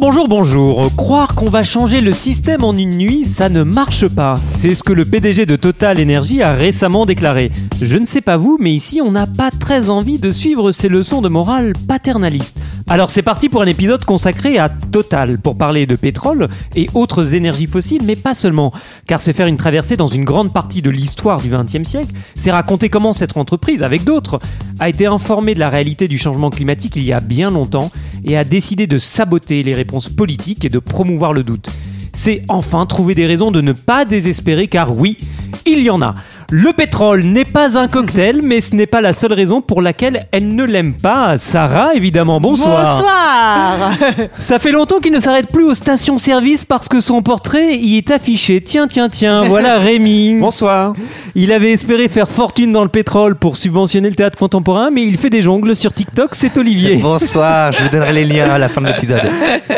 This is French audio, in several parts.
Bonjour, bonjour, bonjour. Croire qu'on va changer le système en une nuit, ça ne marche pas. C'est ce que le PDG de Total Energy a récemment déclaré. Je ne sais pas vous, mais ici on n'a pas très envie de suivre ces leçons de morale paternaliste. Alors c'est parti pour un épisode consacré à Total, pour parler de pétrole et autres énergies fossiles, mais pas seulement. Car c'est faire une traversée dans une grande partie de l'histoire du XXe siècle, c'est raconter comment cette entreprise, avec d'autres, a été informée de la réalité du changement climatique il y a bien longtemps et a décidé de saboter les réponses politiques et de promouvoir le doute. C'est enfin trouver des raisons de ne pas désespérer car oui, il y en a. Le pétrole n'est pas un cocktail, mais ce n'est pas la seule raison pour laquelle elle ne l'aime pas. Sarah, évidemment, bonsoir. Bonsoir Ça fait longtemps qu'il ne s'arrête plus aux stations-service parce que son portrait y est affiché. Tiens, tiens, tiens, voilà Rémi. Bonsoir. Il avait espéré faire fortune dans le pétrole pour subventionner le théâtre contemporain, mais il fait des jongles sur TikTok, c'est Olivier. Bonsoir, je vous donnerai les liens à la fin de l'épisode.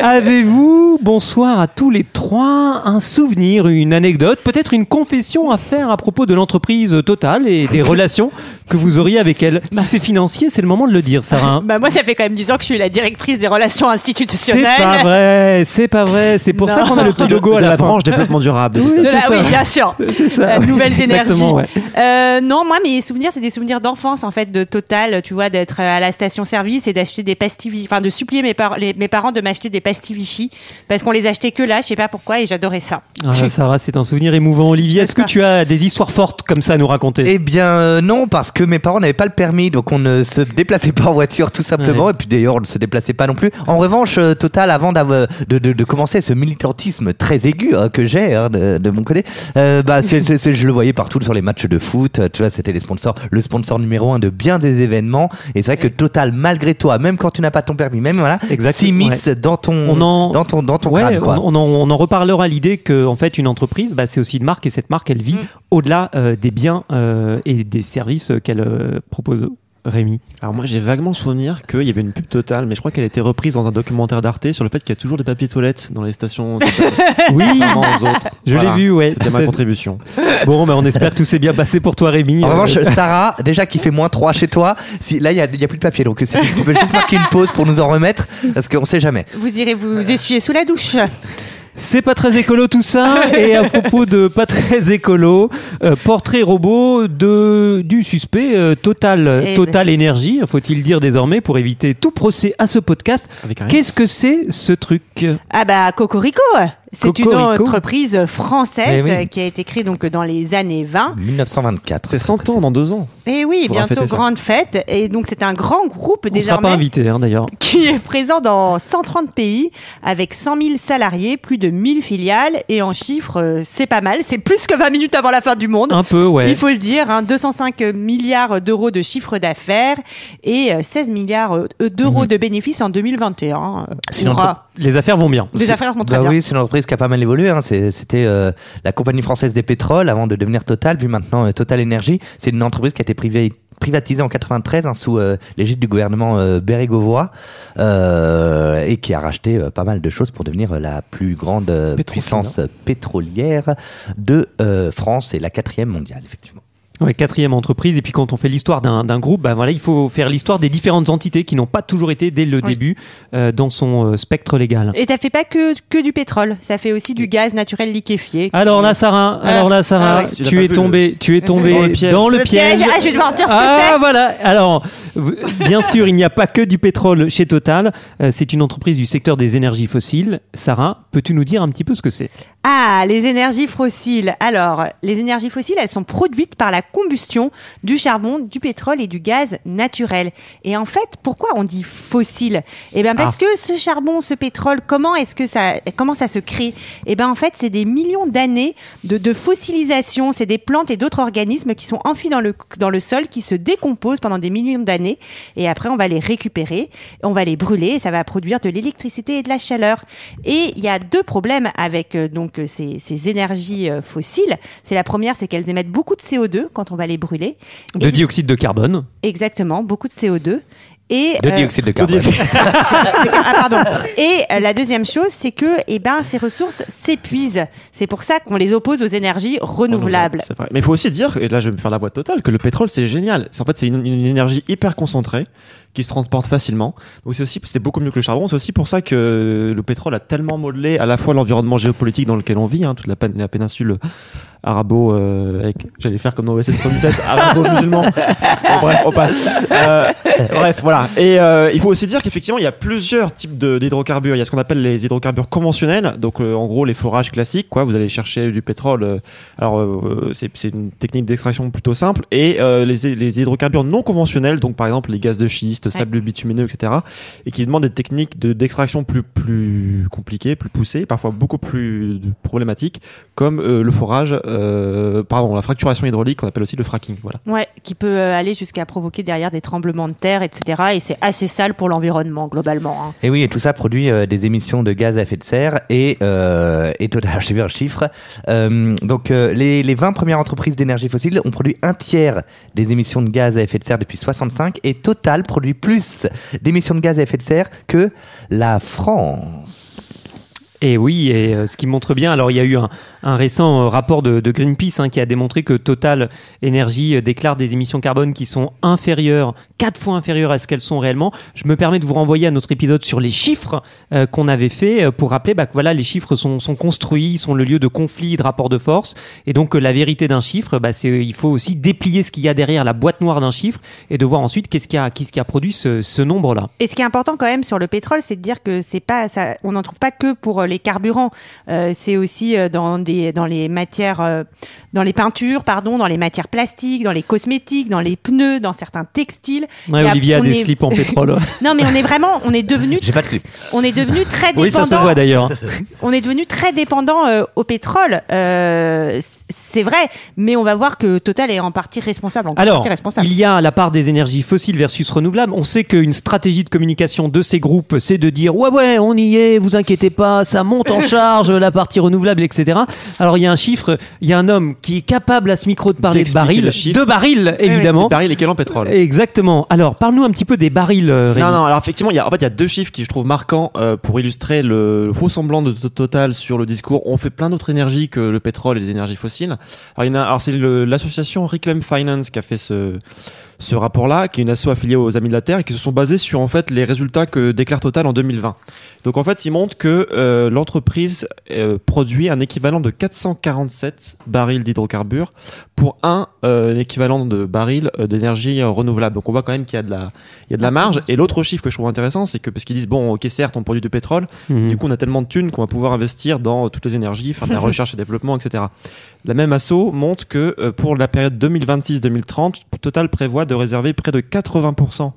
Avez-vous, bonsoir à tous les trois, un souvenir, une anecdote, peut-être une confession à faire à propos de l'entreprise Total et des relations que vous auriez avec elle Si c'est financier, c'est le moment de le dire, Sarah. Bah moi, ça fait quand même 10 ans que je suis la directrice des relations institutionnelles. C'est pas vrai, c'est pas vrai. C'est pour ça qu'on a le petit logo à de la, la branche développement durable. Oui, De c'est la- ça. oui, bien sûr. Ça. Euh, nouvelles énergies. Ouais. Euh, non, moi, mes souvenirs, c'est des souvenirs d'enfance, en fait, de Total, tu vois, d'être à la station-service et d'acheter des pastilles, enfin, de supplier mes, par- les- mes parents de m'acheter des pastilles Vichy, parce qu'on les achetait que là, je sais pas pourquoi, et j'adorais ça. Ah, Sarah, c'est un souvenir émouvant. Olivier, est-ce que tu as des histoires fortes comme ça à nous raconter. Eh bien euh, non, parce que mes parents n'avaient pas le permis, donc on ne se déplaçait pas en voiture tout simplement, Ouais. et puis d'ailleurs on ne se déplaçait pas non plus. En revanche, euh, Total, avant d'avoir- de, de, de commencer ce militantisme très aigu hein, que j'ai hein, de, de mon côté, euh, bah, c'est- c'est- c'est- je le voyais partout sur les matchs de foot, tu vois, c'était les sponsors, le sponsor numéro un de bien des événements, et c'est vrai que Total, malgré toi, même quand tu n'as pas ton permis, même voilà, s'immisce dans ton, On en- dans ton, dans ton Ouais, crâne, quoi. on, on en, on en reparlera l'idée que en fait une entreprise, bah, c'est aussi une marque et cette marque, elle vit au-delà euh, des biens euh, et des services qu'elle euh, propose. Rémi. Alors moi j'ai vaguement souvenir qu'il y avait une pub totale, mais je crois qu'elle a été reprise dans un documentaire d'Arte sur le fait qu'il y a toujours des papiers toilettes dans les stations. Oui, aux autres. je Voilà. l'ai vu, ouais. C'était ma contribution. Bon, bah, on espère que tout s'est bien passé pour toi, Rémi. En Euh, revanche, Sarah, déjà qui fait moins 3 chez toi, si, là il n'y a, il y a plus de papier, donc si tu, tu peux juste marquer une pause pour nous en remettre, parce qu'on sait jamais. Vous irez vous essuyer sous la douche. C'est pas très écolo tout ça. Et à propos de pas très écolo, euh, portrait robot de du suspect euh, Total Eh Total Énergie, faut-il dire désormais pour éviter tout procès à ce podcast. Qu'est-ce que c'est ce truc? Ah bah Cocorico c'est une entreprise française Eh oui. euh, qui a été créée donc dans les années 20 1924. C'est 100 ans dans deux ans. et oui Faudra bientôt ça. grande fête et donc c'est un grand groupe On sera pas désormais invité hein, d'ailleurs. qui est présent dans 130 pays avec 100 000 salariés, plus de 1000 filiales et en chiffres, euh, c'est pas mal. C'est plus que 20 minutes avant la fin du monde. Un peu, ouais. Il faut le dire, hein, 205 milliards d'euros de chiffre d'affaires et euh, 16 milliards euh, d'euros de bénéfices en 2021. Euh, C'est une hurrah. Les affaires vont bien. Les affaires vont très Bah bien. oui, c'est une entreprise qui a pas mal évolué. hein. C'était euh, la compagnie française des pétroles avant de devenir Total, puis maintenant euh, Total Energy. C'est une entreprise qui a été privatisée en 93 hein, sous euh, l'égide du gouvernement euh, Bérégovois euh, et qui a racheté pas mal de choses pour devenir la plus grande puissance pétrolière de France et la quatrième mondiale, effectivement. Ouais, quatrième entreprise. Et puis quand on fait l'histoire d'un d'un groupe, bah voilà, il faut faire l'histoire des différentes entités qui n'ont pas toujours été dès le début euh, dans son euh, spectre légal. Et ça fait pas que, que du pétrole, ça fait aussi du gaz naturel liquéfié. Alors là, Sarah, alors là, Sarah, ah ouais. Tu es vu, tombé, tu es tombé Dans le piège. dans le, Le piège. Ah, je vais devoir dire ce que ah, c'est. voilà. Alors, bien sûr, il n'y a pas que du pétrole chez Total. Euh, c'est une entreprise du secteur des énergies fossiles. Sarah, peux-tu nous dire un petit peu ce que c'est? Ah, les énergies fossiles. Alors, les énergies fossiles, elles sont produites par la combustion du charbon, du pétrole et du gaz naturel. Et en fait, pourquoi on dit fossile? Eh bien, parce que ce charbon, ce pétrole, comment est-ce que ça, comment ça se crée? Eh bien, en fait, c'est des millions d'années de, de fossilisation. C'est des plantes et d'autres organismes qui sont enfuis dans le, dans le sol, qui se décomposent pendant des millions d'années années. Et après, on va les récupérer, on va les brûler, et ça va produire de l'électricité et de la chaleur. Et il y a deux problèmes avec euh, donc euh, ces, ces énergies euh, fossiles. C'est la première, c'est qu'elles émettent beaucoup de CO2 quand on va les brûler. De Et- dioxyde de carbone. Exactement, beaucoup de CO2. Et, De euh, dioxyde de carbone. ah, pardon. Et euh, la deuxième chose, c'est que eh ben, ces ressources s'épuisent. C'est pour ça qu'on les oppose aux énergies renouvelables. C'est vrai. Mais il faut aussi dire, et là je vais me faire la boîte totale, que le pétrole c'est génial. C'est en fait c'est une, une énergie hyper concentrée qui se transporte facilement. Donc c'est aussi c'est beaucoup mieux que le charbon. C'est aussi pour ça que le pétrole a tellement modelé à la fois l'environnement géopolitique dans lequel on vit, hein, toute la péninsule arabo, euh, avec, j'allais faire comme dans OSS 117, arabo-musulman. Bon, bref, on passe. Euh, bref, voilà. Et euh, il faut aussi dire qu'effectivement, il y a plusieurs types d'hydrocarbures. Il y a ce qu'on appelle les hydrocarbures conventionnels, donc euh, en gros les forages classiques, quoi. Vous allez chercher du pétrole. euh, alors euh, c'est une technique d'extraction plutôt simple. Et euh, les, les hydrocarbures non conventionnels, donc par exemple les gaz de schiste, sable bitumineux, etc. Et qui demandent des techniques de- d'extraction plus plus compliquées, plus poussées, parfois beaucoup plus problématiques, comme euh, le forage, euh, pardon, la fracturation hydraulique qu'on appelle aussi le fracking. Voilà. Ouais, qui peut euh, aller jusqu'à provoquer derrière des tremblements de terre, etc. Et c'est assez sale pour l'environnement, globalement. hein. Et oui, et tout ça produit euh, des émissions de gaz à effet de serre et, euh, et Total, j'ai vu un chiffre. Euh, donc, euh, les, les 20 premières entreprises d'énergie fossile ont produit un tiers des émissions de gaz à effet de serre depuis 65 et Total produit plus d'émissions de gaz à effet de serre que la France. Et oui, et ce qui montre bien, alors il y a eu un, un récent euh, rapport de, Greenpeace hein, qui a démontré que Total Energy euh, déclare des émissions carbone qui sont inférieures, quatre fois inférieures à ce qu'elles sont réellement. Je me permets de vous renvoyer à notre épisode sur les chiffres euh, qu'on avait fait pour rappeler bah, que voilà, les chiffres sont, sont construits, sont le lieu de conflits, de rapports de force, et donc la vérité d'un chiffre, bah, c'est il faut aussi déplier ce qu'il y a derrière la boîte noire d'un chiffre et de voir ensuite qu'est-ce qui a, qu'est-ce qui a produit ce, nombre-là. Et ce qui est important quand même sur le pétrole, c'est de dire que c'est pas on n'en trouve pas que pour les carburants. C'est aussi dans des dans les matières, euh, dans les peintures, pardon, dans les matières plastiques, dans les cosmétiques, dans les pneus, dans certains textiles. Ouais, Olivier a des est- slips en pétrole. Non, mais on est vraiment, on est devenu, J'ai pas de slip. on est devenu très dépendant. oui, ça se voit d'ailleurs. on est devenu très dépendant euh, au pétrole. Euh, c'est vrai, mais on va voir que Total est en partie responsable. En Alors, partie responsable. il y a la part des énergies fossiles versus renouvelables. On sait qu'une stratégie de communication de ces groupes, c'est de dire ouais ouais, on y est, vous inquiétez pas, ça monte en charge, la partie renouvelable, etc. Alors il y a un chiffre, il y a un homme qui est capable à ce micro de parler de barils, de barils évidemment. Les barils, lesquels en pétrole Exactement. Alors parle-nous un petit peu des barils. euh, Rémi. Non, non, alors effectivement, il y a, en fait, il y a deux chiffres qui je trouve marquants euh, pour illustrer le, le faux semblant de to- Total sur le discours. On fait plein d'autres énergies que le pétrole et les énergies fossiles. Alors, il y en a, alors c'est l'association Reclaim Finance qui a fait ce, ce rapport-là, qui est une asso affiliée aux Amis de la Terre et qui se sont basés sur en fait les résultats que déclare Total en 2020. Donc en fait, il montre que euh, l'entreprise euh, produit un équivalent de 447 barils d'hydrocarbures pour un euh, équivalent de barils euh, d'énergie euh, renouvelable. Donc on voit quand même qu'il y a de la, il y a de la marge. Et l'autre chiffre que je trouve intéressant, c'est que parce qu'ils disent bon, ok, certes, on produit du pétrole, Mhm. du coup, on a tellement de thunes qu'on va pouvoir investir dans toutes les énergies, faire de la recherche et développement, etc. La même asso montre que euh, pour la période 2026-2030, Total prévoit de réserver près de 80%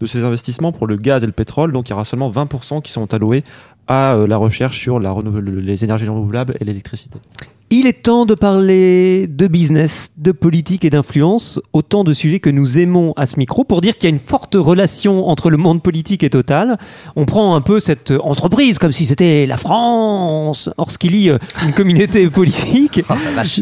de ces investissements pour le gaz et le pétrole. Donc, il y aura seulement 20% qui sont alloués à euh, la recherche sur la renouvel- les énergies renouvelables et l'électricité. Il est temps de parler de business, de politique et d'influence, autant de sujets que nous aimons à ce micro, pour dire qu'il y a une forte relation entre le monde politique et Total. On prend un peu cette entreprise comme si c'était la France. Or, ce qui lie euh, une communauté politique,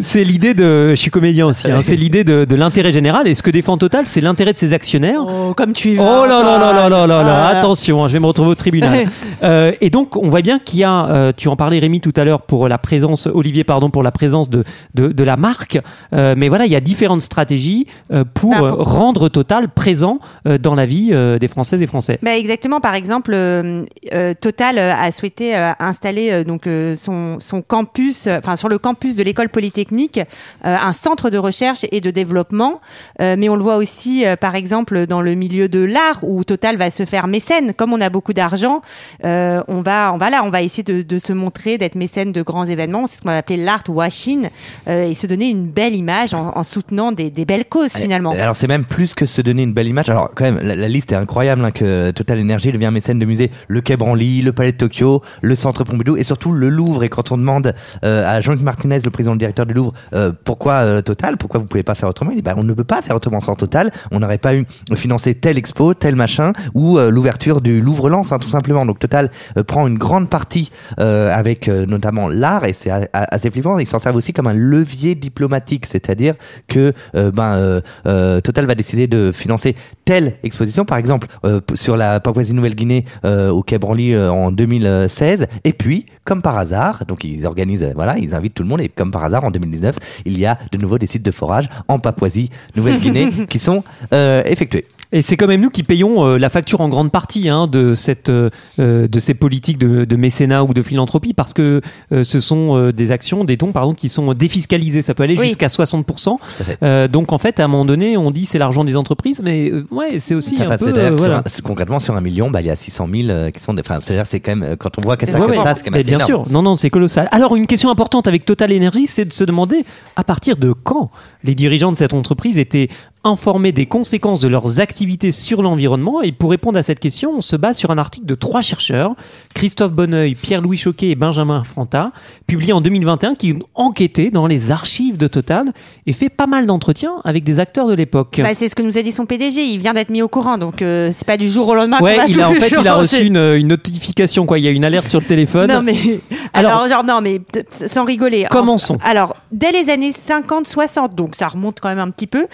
c'est l'idée de... Je suis comédien aussi, hein, c'est l'idée de, de l'intérêt général. Et ce que défend Total, c'est l'intérêt de ses actionnaires. Oh, comme tu Oh là là là là là là là, Ah. attention, hein, je vais me retrouver au tribunal. Euh, et donc, on voit bien qu'il y a, euh, tu en parlais Rémi tout à l'heure pour la présence, Olivier pardon, pour la présence de, de, de la marque. Euh, mais voilà, il y a différentes stratégies euh, pour, Bah, euh, rendre Total présent dans la vie des Françaises et Français. Bah exactement. Par exemple, Total a souhaité installer donc son, son campus, enfin sur le campus de l'école polytechnique, un centre de recherche et de développement. Mais on le voit aussi, par exemple, dans le milieu de l'art où Total va se faire mécène. Comme on a beaucoup d'argent, on va, on va là, on va essayer de, de se montrer, d'être mécène de grands événements. C'est ce qu'on va appeler l'art washing euh, et se donner une belle image en, en soutenant des, des belles causes finalement. Alors c'est même plus que se donner une belle image. Alors quand même, la, la liste est incroyable hein, que Total Energy devient mécène de musées le Quai Branly, le Palais de Tokyo, le Centre Pompidou et surtout le Louvre. Et quand on demande euh, à Jean-Luc Martinez, le président directeur du Louvre, euh, pourquoi euh, Total, pourquoi vous pouvez pas faire autrement, il dit bah, on ne peut pas faire autrement sans Total. On n'aurait pas eu financé telle expo, tel machin ou l'ouverture du Louvre Lens, hein, tout simplement. Donc Total prend une grande partie avec notamment l'art et c'est assez flippant. Ils s'en servent aussi comme un levier diplomatique, c'est-à-dire que euh, ben euh, euh, Total va décider de financer telle exposition, par exemple sur la Papouasie-Nouvelle-Guinée au Quai Branly en 2016, et puis comme par hasard, donc ils organisent, voilà, ils invitent tout le monde et comme par hasard en 2019, il y a de nouveau des sites de forage en Papouasie-Nouvelle-Guinée qui sont effectués. Et c'est quand même nous qui payons euh, la facture en grande partie hein, de, cette, euh, euh, de ces politiques de, de mécénat ou de philanthropie parce que euh, ce sont euh, des actions, des dons pardon, qui sont défiscalisés. Ça peut aller Oui. jusqu'à 60%. Tout à fait. Euh, donc en fait, à un moment donné, on dit c'est l'argent des entreprises, mais ouais, c'est aussi un peu. euh, sur concrètement sur un million, bah, il y a 600 000 euh, qui sont. des- Enfin, c'est-à-dire c'est quand même quand on voit que ça Ouais, comme ouais. ça, c'est quand même assez bien énorme. sûr, non, non, c'est colossal. Alors, une question importante avec Total Energy, c'est de se demander à partir de quand les dirigeants de cette entreprise étaient informés des conséquences de leurs activités sur l'environnement. Et pour répondre à cette question, on se base sur un article de trois chercheurs, Christophe Bonneuil, Pierre-Louis Choquet et Benjamin Franta, publié en 2021, qui ont enquêté dans les archives de Total et fait pas mal d'entretiens avec des acteurs de l'époque. Bah, c'est ce que nous a dit son PDG. Il vient d'être mis au courant, donc euh, c'est pas du jour au lendemain. Ouais, va il a, en fait, il a reçu une, une notification, quoi. Il y a une alerte sur le téléphone. Non mais alors, Alors- genre non mais sans rigoler. Commençons. En- alors dès les années 50-60 donc ça remonte quand même un petit peu.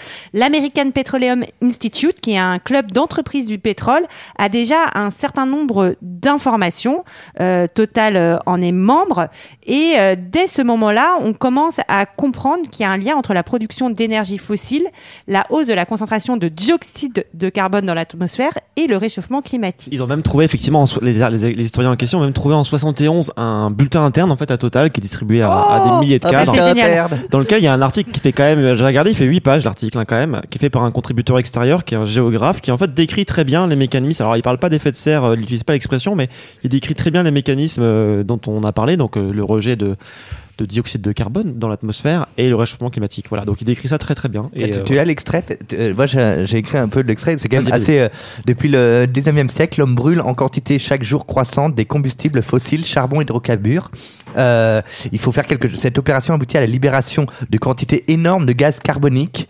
L'American Petroleum Institute qui est un club d'entreprises du pétrole a déjà un certain nombre d'informations. Euh, Total euh, en est membre et euh, dès ce moment-là on commence à comprendre qu'il y a un lien entre la production d'énergie fossile, la hausse de la concentration de dioxyde de carbone dans l'atmosphère et le réchauffement climatique. Ils ont même trouvé effectivement en so- les, les- les historiens en question ont même trouvé en 71 un bulletin interne en fait à Total qui est distribué à, à des milliers de cadres. Dans lequel il y a un article qui fait quand même, j'ai regardé, il fait 8 pages l'article hein, quand même, qui est fait par un contributeur extérieur, qui est un géographe, qui en fait décrit très bien les mécanismes. Alors il parle pas d'effet de serre, euh, il n'utilise pas l'expression, mais il décrit très bien les mécanismes euh, dont on a parlé, donc euh, le rejet de, de dioxyde de carbone dans l'atmosphère et le réchauffement climatique. Voilà, donc il décrit ça très très bien. Et, tu, euh, tu as l'extrait euh, Moi, j'ai écrit un peu de l'extrait. C'est quand même assez. euh, depuis le 19e siècle, l'homme brûle en quantité chaque jour croissante des combustibles fossiles, charbon, hydrocarbures. Euh, il faut faire quelque chose. Cette opération aboutit à la libération de quantités énormes de gaz carbonique.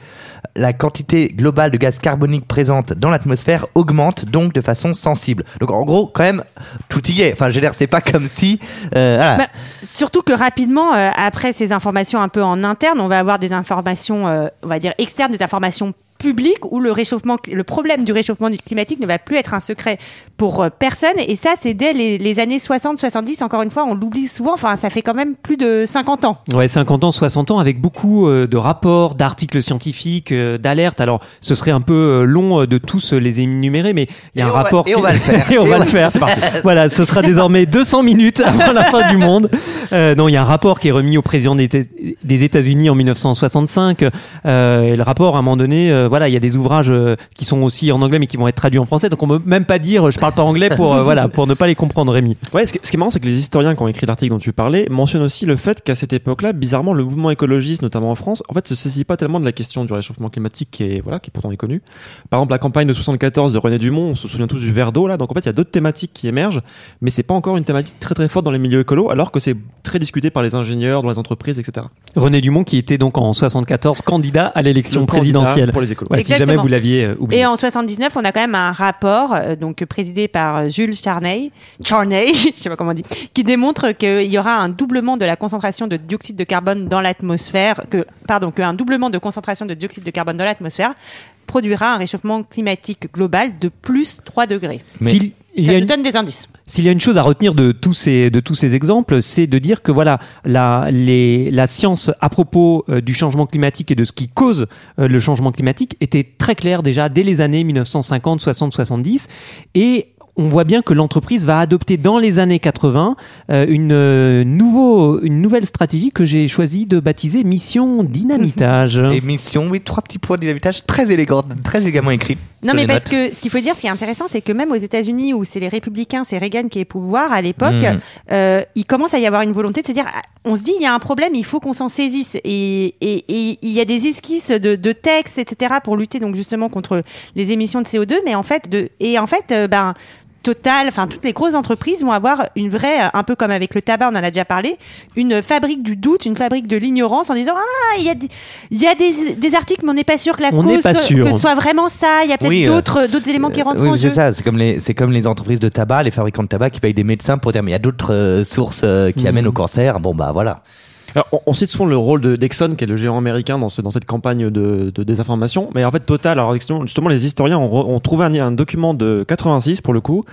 La quantité globale de gaz carbonique présente dans l'atmosphère augmente donc de façon sensible. Donc en gros, quand même, tout y est. Enfin, je veux dire, c'est pas comme si. euh, voilà. Bah, surtout que rapidement, euh, après ces informations un peu en interne, on va avoir des informations, euh, on va dire externes, des informations publiques où le réchauffement, le problème du réchauffement climatique ne va plus être un secret pour euh, personne. Et ça, c'est dès les, les années 60-70. Encore une fois, on l'oublie souvent. Enfin, ça fait quand même plus de 50 ans. Ouais, 50 ans, 60 ans, avec beaucoup euh, de rapports, d'articles scientifiques, euh, d'alertes. Alors, ce serait un peu long de tous les énumérer, mais il y a Et un va- rapport. et on qui- va le faire. et on Et va on le va- faire. Voilà, ce sera désormais 200 minutes avant la fin du monde. Euh, non, il y a un rapport qui est remis au président des, Éta- des États-Unis en 1965. Euh, et le rapport, à un moment donné, euh, voilà, il y a des ouvrages euh, qui sont aussi en anglais, mais qui vont être traduits en français. Donc, on peut même pas dire, je parle pas anglais pour, euh, voilà, pour ne pas les comprendre, Rémi. Ouais, ce qui, est marrant, c'est que les historiens qui ont écrit l'article dont tu parlais mentionnent aussi le fait qu'à cette époque-là, bizarrement, le mouvement écologiste, notamment en France, en fait, se saisit pas tellement de la question du réchauffement climatique qui est, voilà, qui pourtant est connue. Par exemple, la campagne de 74 de René Dumont, on se souvient tous du verre d'eau, là. Donc, en fait, il y a d'autres thématiques qui émergent, mais c'est pas encore une thématique très très forte dans les milieux écolos, alors que c'est très discuté par les ingénieurs, dans les entreprises, etc. René Dumont, qui était donc en 74 candidat à l'élection présidentielle. pour les écolos. Ouais, si Exactement. jamais vous l'aviez euh, oublié. Et en 79, on a quand même un rapport, euh, donc présidé par euh, Jules Charney, Charney, je sais pas comment on dit, qui démontre qu'il y aura un doublement de la concentration de dioxyde de carbone dans l'atmosphère, que pardon, qu'un doublement de concentration de dioxyde de carbone dans l'atmosphère produira un réchauffement climatique global de plus 3 degrés. Mais- il Ça nous une- donne des indices. S'il y a une chose à retenir de tous ces, de tous ces exemples, c'est de dire que voilà, la, la science à propos euh, du changement climatique et de ce qui cause euh, le changement climatique était très claire déjà dès les années 1950, 60, 70. Et on voit bien que l'entreprise va adopter dans les années 80 euh, une, nouveau, une nouvelle stratégie que j'ai choisi de baptiser Mission Dynamitage. Émission, oui, trois petits points d'évitage très élégants, très élégamment écrits. Non, mais parce que ce qu'il faut dire, ce qui est intéressant, c'est que même aux États-Unis, où c'est les républicains, c'est Reagan qui est au pouvoir à l'époque, Mhm. euh, il commence à y avoir une volonté de se dire, ah, on se dit, il y a un problème, il faut qu'on s'en saisisse. Et, et, et il y a des esquisses de, de textes, etc., pour lutter donc justement contre les émissions de CO2. Mais en fait, de, et en fait, euh, ben, Total, enfin toutes les grosses entreprises vont avoir une vraie, euh, un peu comme avec le tabac, on en a déjà parlé, une fabrique du doute, une fabrique de l'ignorance en disant ah il y a des, il y a des, des articles mais on n'est pas sûr que la On cause pas soit- sûr. que ce soit vraiment ça. Il y a peut-être Oui, euh, d'autres d'autres éléments qui rentrent oui, en c'est jeu. ça. C'est comme les, c'est comme les entreprises de tabac, les fabricants de tabac qui payent des médecins pour dire mais il y a d'autres euh, sources euh, qui Mhm. amènent au cancer. Bon bah voilà. Alors, on, on cite souvent le rôle de d'Exxon, qui est le géant américain dans, ce, dans cette campagne de, de désinformation. Mais en fait, Total, alors justement, les historiens ont, ont trouvé un, un document de 86 pour le coup,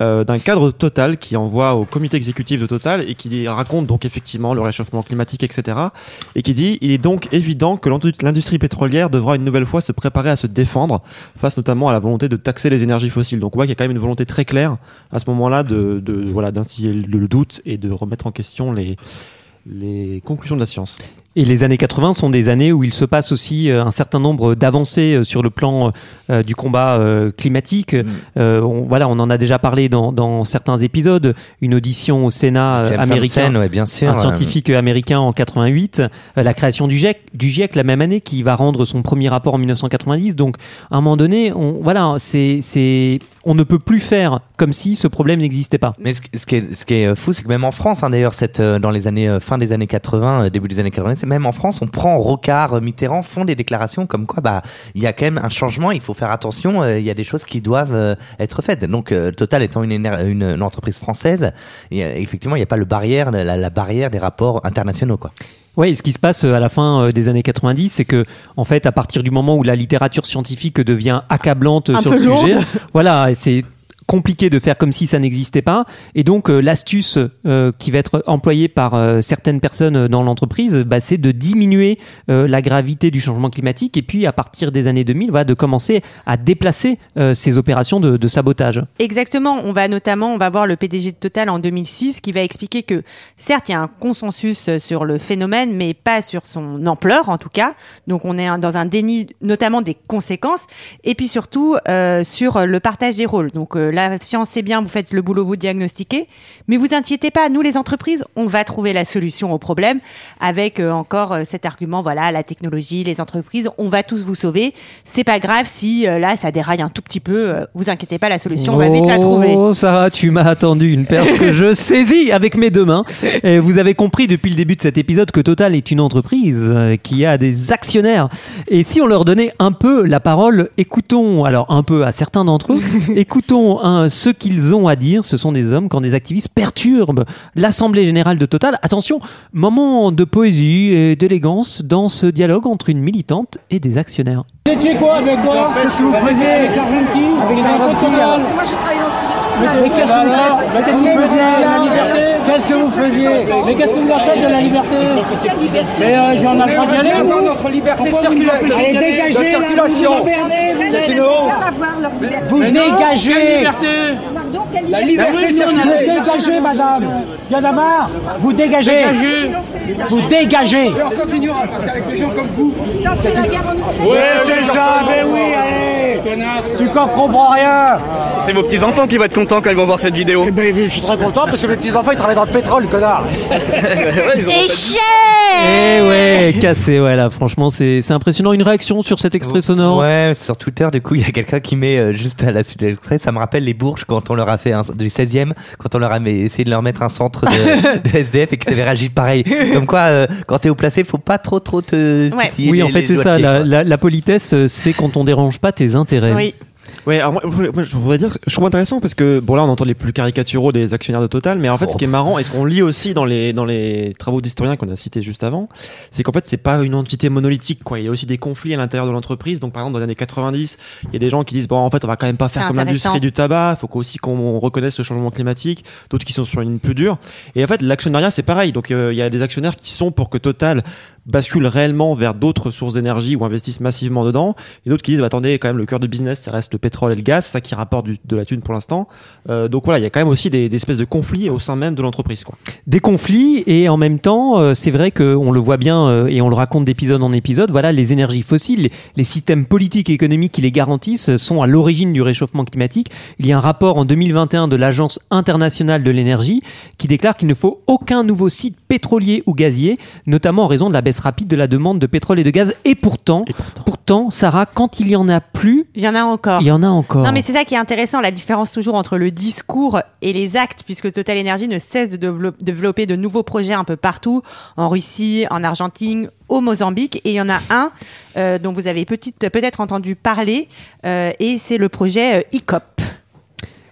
euh, d'un cadre Total qui envoie au comité exécutif de Total et qui raconte donc effectivement le réchauffement climatique, etc. Et qui dit il est donc évident que l'industrie- pétrolière devra une nouvelle fois se préparer à se défendre face notamment à la volonté de taxer les énergies fossiles. Donc on voit qu'il y a quand même une volonté très claire à ce moment-là de, de voilà le doute et de remettre en question les les conclusions de la science. Et les années 80 sont des années où il se passe aussi euh, un certain nombre d'avancées euh, sur le plan euh, du combat euh, climatique. Euh, on, voilà, on en a déjà parlé dans, dans certains épisodes. Une audition au Sénat James américain, Hansen, ouais, bien sûr. un scientifique américain en 88, euh, la création du GIEC, du GIEC la même année, qui va rendre son premier rapport en 1990. Donc, à un moment donné, on, voilà, c'est, c'est, on ne peut plus faire comme si ce problème n'existait pas. Mais ce, qui- ce qui est, ce qui est fou, c'est que même en France, hein, d'ailleurs, cette, dans les années, fin des années 80, euh, début des années 90, même en France, on prend Rocard, euh, Mitterrand, font des déclarations comme quoi, bah, il y a quand même un changement, il faut faire attention, euh, il y a des choses qui doivent euh, être faites. Donc, euh, Total étant une, éner- une, une entreprise française, et, euh, effectivement, il n'y a pas le barrière, la, la barrière des rapports internationaux, quoi. Oui, ce qui se passe à la fin des années 90, c'est que, en fait, à partir du moment où la littérature scientifique devient accablante Un sur le sujet, voilà, c'est compliqué de faire comme si ça n'existait pas. Et donc, euh, l'astuce euh, qui va être employée par euh, certaines personnes dans l'entreprise, bah, c'est de diminuer la gravité du changement climatique et puis, à partir des années 2000, voilà, de commencer à déplacer ces opérations de, de sabotage. Exactement. On va notamment, on va voir le PDG de Total en 2006 qui va expliquer que certes, il y a un consensus sur le phénomène, mais pas sur son ampleur en tout cas. Donc on est dans un déni, notamment des conséquences, et puis surtout sur le partage des rôles. Donc la science c'est bien, vous faites le boulot, vous diagnostiquez, mais vous inquiétez pas, nous les entreprises, on va trouver la solution au problème avec euh, encore euh, cet argument, voilà, la technologie, les entreprises, on va tous vous sauver. C'est pas grave si euh, là ça déraille un tout petit peu, vous inquiétez pas, la solution on va vite la trouver. Oh, Sarah, tu m'as attendu une perche que je saisis avec mes deux mains. Et vous avez compris depuis le début de cet épisode que Total est une entreprise qui a des actionnaires. Et si on leur donnait un peu la parole, écoutons, alors un peu à certains d'entre eux, écoutons hein, ce qu'ils ont à dire. Ce sont des hommes quand des activistes perturbent l'Assemblée Générale de Total. Attention, moment de poésie et d'élégance dans ce dialogue entre une militante et des actionnaires. Vous étiez quoi avec quoi Qu'est-ce que vous faisiez avec l'Argentine Avec les impôts de Total Moi, je travaille dans le public. Mais qu'est-ce que vous faites Mais qu'est-ce que vous faisiez La liberté Qu'est-ce que vous faisiez Mais qu'est-ce que vous avez fait de la liberté Mais euh, j'en ai le droit d'y aller vous notre liberté de circulation. Dégagez vous C'est une honte. Mais non, quelle dégagez liberté La liberté Vous dégagez madame. Il y en a marre. Vous dégagez. Vous dégagez. Et on continuera parce qu'avec des gens comme vous. Financer la guerre en Ukraine. Ouais, c'est ça, mais oui, allez. Tu comprends rien. C'est vos petits enfants qui vont être contents quand ils vont voir cette vidéo. Eh ben, je suis très content parce que mes petits-enfants ils travaillent dans le pétrole, connard. Fait- Eh ouais, cassé, ouais, là, franchement, c'est c'est impressionnant. Une réaction sur cet extrait sonore? Ouais, sur Twitter, du coup, il y a quelqu'un qui met euh, juste à la suite de l'extrait, ça me rappelle les Bourges quand on leur a fait un, du 16e, quand on leur a essayé de leur mettre un centre de, de SDF et qu'ils avaient réagi pareil. Comme quoi, euh, quand t'es au placé, faut pas trop trop te Ouais. Oui, les- en fait, c'est ça. la- la politesse, euh, c'est quand on dérange pas tes intérêts. Oui. Ouais, alors moi, moi, je voudrais dire, je trouve intéressant parce que bon là on entend les plus caricaturaux des actionnaires de Total, mais en fait ce qui est marrant et ce qu'on lit aussi dans les dans les travaux d'historiens qu'on a cités juste avant, c'est qu'en fait c'est pas une entité monolithique quoi. Il y a aussi des conflits à l'intérieur de l'entreprise. Donc par exemple dans les années 90, il y a des gens qui disent bon en fait on va quand même pas faire comme l'industrie du tabac, il faut aussi qu'on reconnaisse le changement climatique. D'autres qui sont sur une ligne plus dure. Et en fait l'actionnariat c'est pareil. Donc euh, il y a des actionnaires qui sont pour que Total basculent réellement vers d'autres sources d'énergie ou investissent massivement dedans, et d'autres qui disent bah, attendez, quand même, le cœur de business, ça reste le pétrole et le gaz, c'est ça qui rapporte du- de la thune pour l'instant. Euh, donc voilà, il y a quand même aussi des, espèces de conflits au sein même de l'entreprise. quoi. des conflits et en même temps, euh, c'est vrai qu'on le voit bien euh, et on le raconte d'épisode en épisode. Voilà, les énergies fossiles, les, les systèmes politiques et économiques qui les garantissent sont à l'origine du réchauffement climatique. Il y a un rapport en 2021 de l'Agence internationale de l'énergie qui déclare qu'il ne faut aucun nouveau site pétrolier ou gazier, notamment en raison de la baisse rapide de la demande de pétrole et de gaz. Et pourtant, pourtant, Sarah, quand il y en a plus, Il y en a encore. il y en a encore. Non, mais c'est ça qui est intéressant, la différence toujours entre le discours et les actes, puisque Total Energy ne cesse de dévelop- développer de nouveaux projets un peu partout, en Russie, en Argentine, au Mozambique, et il y en a un euh, dont vous avez petite- peut-être entendu parler, euh, et c'est le projet euh, ICOP.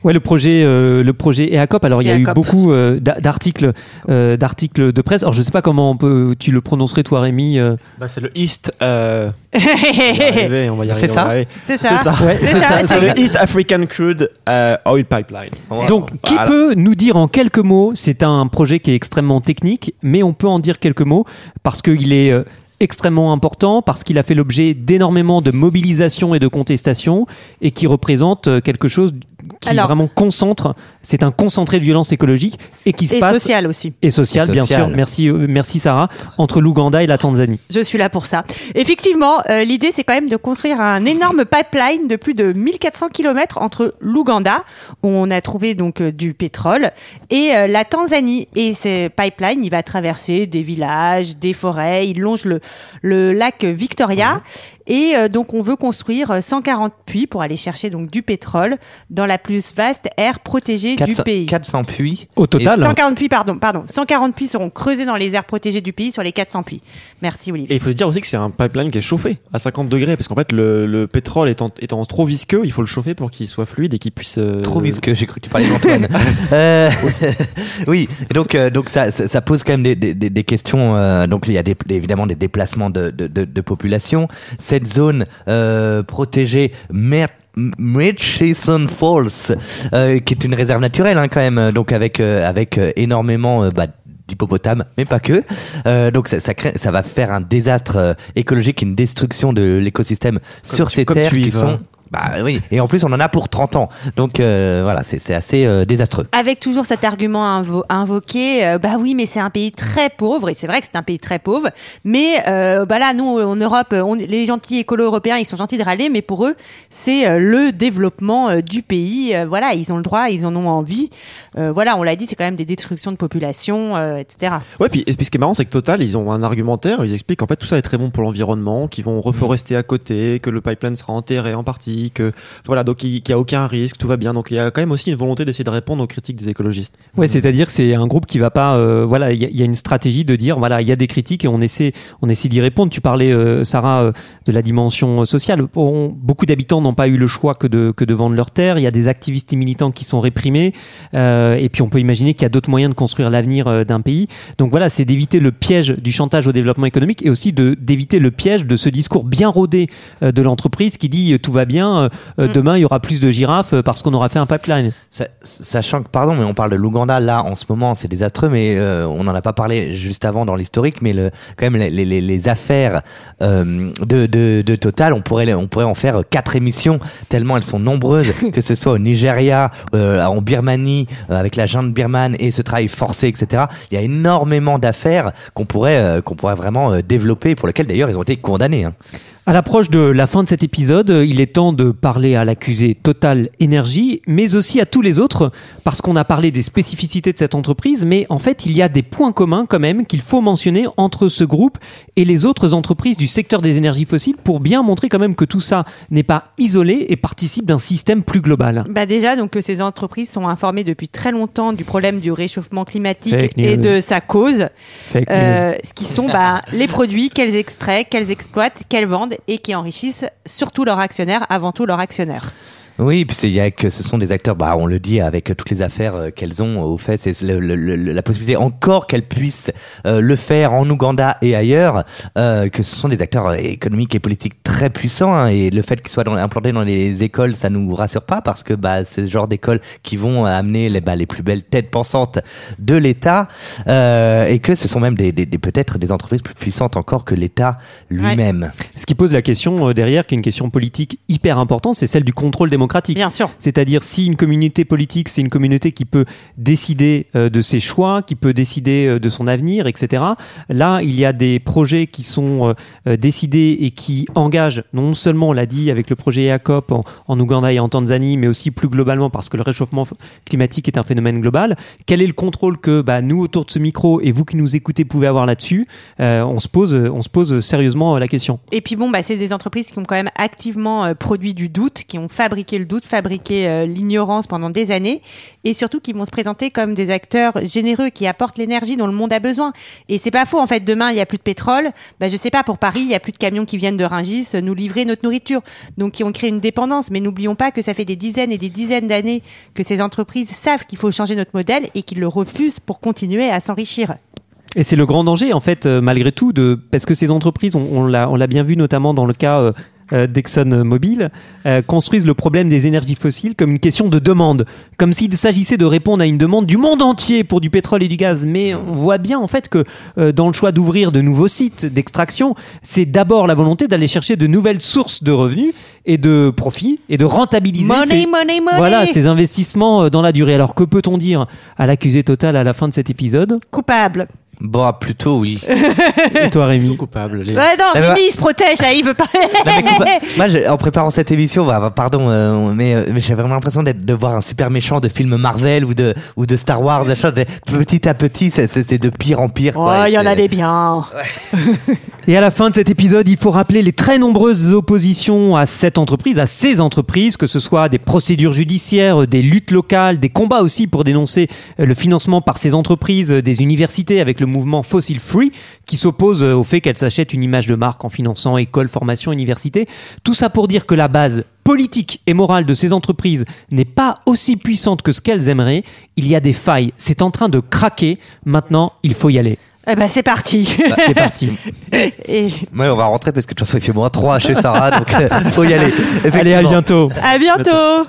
Ouais, le projet, euh, le projet EACOP. Alors, il y a eu EACOP. beaucoup euh, d'a- d'articles, euh, d'articles de presse. Alors, je sais pas comment on peut, tu le prononcerais toi, Rémi. euh. Bah, c'est le East. Euh... C'est ça. C'est ça. C'est ça. Ouais, C'est ça, le East African Crude euh, Oil Pipeline. Donc, qui Voilà. peut nous dire en quelques mots C'est un projet qui est extrêmement technique, mais on peut en dire quelques mots parce qu'il est euh, extrêmement important, parce qu'il a fait l'objet d'énormément de mobilisation et de contestation, et qui représente euh, quelque chose qui Alors- vraiment concentre. C'est un concentré de violence écologique et qui se Et passe social aussi. et social, Et bien sûr. Merci, euh, merci Sarah. Entre l'Ouganda et la Tanzanie. Je suis là pour ça. Effectivement, euh, l'idée c'est quand même de construire un énorme pipeline de plus de 1400 km entre l'Ouganda, où on a trouvé donc euh, du pétrole, et euh, la Tanzanie. Et ce pipeline, il va traverser des villages, des forêts, il longe le, le lac Victoria. Et donc on veut construire euh, 140 puits pour aller chercher donc du pétrole dans la plus vaste aire protégée 400, du pays. 400 puits. Au total, Et 140 puits, pardon, pardon. 140 puits seront creusés dans les aires protégées du pays sur les 400 puits. Merci Olivier. Et il faut dire aussi que c'est un pipeline qui est chauffé à 50 degrés parce qu'en fait le, le pétrole étant, étant trop visqueux, il faut le chauffer pour qu'il soit fluide et qu'il puisse. euh, Trop visqueux, j'ai cru que tu parlais d'Antoine. Euh, oui, et donc, euh, donc ça, ça, ça pose quand même des, des, des- des questions. euh, donc il y a des, évidemment des déplacements de, de, de, de population. Cette zone euh, protégée, Mer Murchison Falls, euh, qui est une réserve naturelle hein, quand même, donc avec euh, avec euh, énormément euh, bah, d'hippopotames, mais pas que. Euh, donc ça, ça, crée, ça va faire un désastre euh, écologique, une destruction de l'écosystème sur ces terres qui sont bah oui, et en plus on en a pour 30 ans. Donc euh, voilà, c'est c'est assez euh, désastreux. Avec toujours cet argument invo- invoqué, euh, bah oui, mais c'est un pays très pauvre, et c'est vrai que c'est un pays très pauvre, mais euh, bah là, nous, en Europe, on, les gentils écolos européens, ils sont gentils de râler, mais pour eux, c'est euh, le développement euh, du pays. Euh, voilà, ils ont le droit, ils en ont envie. Euh, voilà, on l'a dit, c'est quand même des destructions de population, euh, etc. Ouais, puis, et puis ce qui est marrant, c'est que Total, ils ont un argumentaire, ils expliquent qu'en fait tout ça est très bon pour l'environnement, qu'ils vont reforester à côté, que le pipeline sera enterré en partie, que voilà, donc il n'y a aucun risque, tout va bien. Donc il y a quand même aussi une volonté d'essayer de répondre aux critiques des écologistes. Ouais, c'est-à-dire c'est un groupe qui va pas. euh, voilà, il y, a- une stratégie de dire voilà, il y a des critiques et on essaie, on essaie d'y répondre. Tu parlais, euh, Sarah, euh, de la dimension sociale. Beaucoup d'habitants n'ont pas eu le choix que de que de vendre leurs terres. Il y a des activistes et militants qui sont réprimés. Et puis on peut imaginer qu'il y a d'autres moyens de construire l'avenir d'un pays. Donc voilà, c'est d'éviter le piège du chantage au développement économique et aussi d'éviter le piège de ce discours bien rodé de l'entreprise qui dit tout va bien. Euh, euh, demain il y aura plus de girafes euh, parce qu'on aura fait un pipeline. Sa- Sachant que, pardon, mais on parle de l'Ouganda là en ce moment, c'est désastreux, mais euh, on n'en a pas parlé juste avant dans l'historique, mais le, quand même les, les, les affaires de, de, de Total, on pourrait, on pourrait en faire quatre émissions tellement elles sont nombreuses, que ce soit au Nigeria, en Birmanie, avec la junte birmane et ce travail forcé, etc. Il y a énormément d'affaires qu'on pourrait, qu'on pourrait vraiment développer, pour lesquelles d'ailleurs ils ont été condamnés. Hein. À l'approche de la fin de cet épisode, euh, il est temps de parler à l'accusé Total Energy, mais aussi à tous les autres, parce qu'on a parlé des spécificités de cette entreprise, mais en fait, il y a des points communs quand même qu'il faut mentionner entre ce groupe et les autres entreprises du secteur des énergies fossiles pour bien montrer quand même que tout ça n'est pas isolé et participe d'un système plus global. Bah déjà, donc que ces entreprises sont informées depuis très longtemps du problème du réchauffement climatique et de sa cause, euh, ce qui sont bah, les produits qu'elles extraient, qu'elles exploitent, qu'elles vendent et qui enrichissent surtout leurs actionnaires, avant tout leurs actionnaires. Oui, puis c'est- il y a que ce sont des acteurs, bah, on le dit avec toutes les affaires euh, qu'elles ont au fait, c'est le- le- le- la possibilité encore qu'elles puissent euh, le faire en Ouganda et ailleurs, euh, que ce sont des acteurs euh, économiques et politiques très puissants hein, et le fait qu'ils soient dans- implantés dans les écoles, ça nous rassure pas parce que bah, c'est ce genre d'écoles qui vont amener les, bah, les plus belles têtes pensantes de l'État euh, et que ce sont même des, des- des- peut-être des entreprises plus puissantes encore que l'État lui-même. Ce qui pose la question euh, derrière, qui est une question politique hyper importante, c'est celle du contrôle démocratique. Bien sûr. C'est-à-dire si une communauté politique, c'est une communauté qui peut décider euh, de ses choix, qui peut décider euh, de son avenir, etc. Là, il y a des projets qui sont euh, décidés et qui engagent, non seulement, on l'a dit, avec le projet EACOP en, en Ouganda et en Tanzanie, mais aussi plus globalement parce que le réchauffement climatique est un phénomène global. Quel est le contrôle que bah, nous, autour de ce micro, et vous qui nous écoutez, pouvez avoir là-dessus? On, se pose, on se pose sérieusement la question. Et puis bon, bah, c'est des entreprises qui ont quand même activement produit du doute, qui ont fabriqué le doute, fabriqué euh, l'ignorance pendant des années, et surtout qui vont se présenter comme des acteurs généreux qui apportent l'énergie dont le monde a besoin. Et c'est pas faux, en fait, demain il y a plus de pétrole, bah, je sais pas, pour Paris, il y a plus de camions qui viennent de Rungis euh, nous livrer notre nourriture. Donc qui ont créé une dépendance, mais n'oublions pas que ça fait des dizaines et des dizaines d'années que ces entreprises savent qu'il faut changer notre modèle et qu'ils le refusent pour continuer à s'enrichir. Et c'est le grand danger, en fait, euh, malgré tout, de, parce que ces entreprises, on, on l'a bien vu notamment dans le cas euh, euh, d'ExxonMobil, euh, construisent le problème des énergies fossiles comme une question de demande, comme s'il s'agissait de répondre à une demande du monde entier pour du pétrole et du gaz. Mais on voit bien, en fait, que euh, dans le choix d'ouvrir de nouveaux sites d'extraction, c'est d'abord la volonté d'aller chercher de nouvelles sources de revenus et de profits et de rentabiliser Money, ces- money, money. voilà, ces investissements dans la durée. Alors que peut-on dire à l'accusé total à la fin de cet épisode? Coupable. Bon, ah, plutôt oui. Et toi, Rémi coupable. Les... Ouais, non, bah- Rémi, il se protège, là, il veut pas. Non, mais coupa- Moi, je- en préparant cette émission, bah, bah, pardon, euh, mais, euh, mais j'ai vraiment l'impression d'être de voir un super méchant de film Marvel ou de ou de Star Wars. machin. De- Petit à petit, c'est- c'est c'est de pire en pire. Oh, quoi. il y en C'est- a des biens. Et à la fin de cet épisode, il faut rappeler les très nombreuses oppositions à cette entreprise, à ces entreprises, que ce soit des procédures judiciaires, des luttes locales, des combats aussi pour dénoncer euh, le financement par ces entreprises euh, des universités avec le mouvement Fossil Free, qui s'oppose euh, au fait qu'elles s'achètent une image de marque en finançant écoles, formations, universités. Tout ça pour dire que la base politique et morale de ces entreprises n'est pas aussi puissante que ce qu'elles aimeraient. Il y a des failles. C'est en train de craquer. Maintenant, il faut y aller. Eh ben, c'est parti. C'est parti. Et Ouais, on va rentrer parce que de toute façon, il fait moins 3 chez Sarah, donc euh, faut y aller. Allez, à Effectivement. bientôt. à bientôt.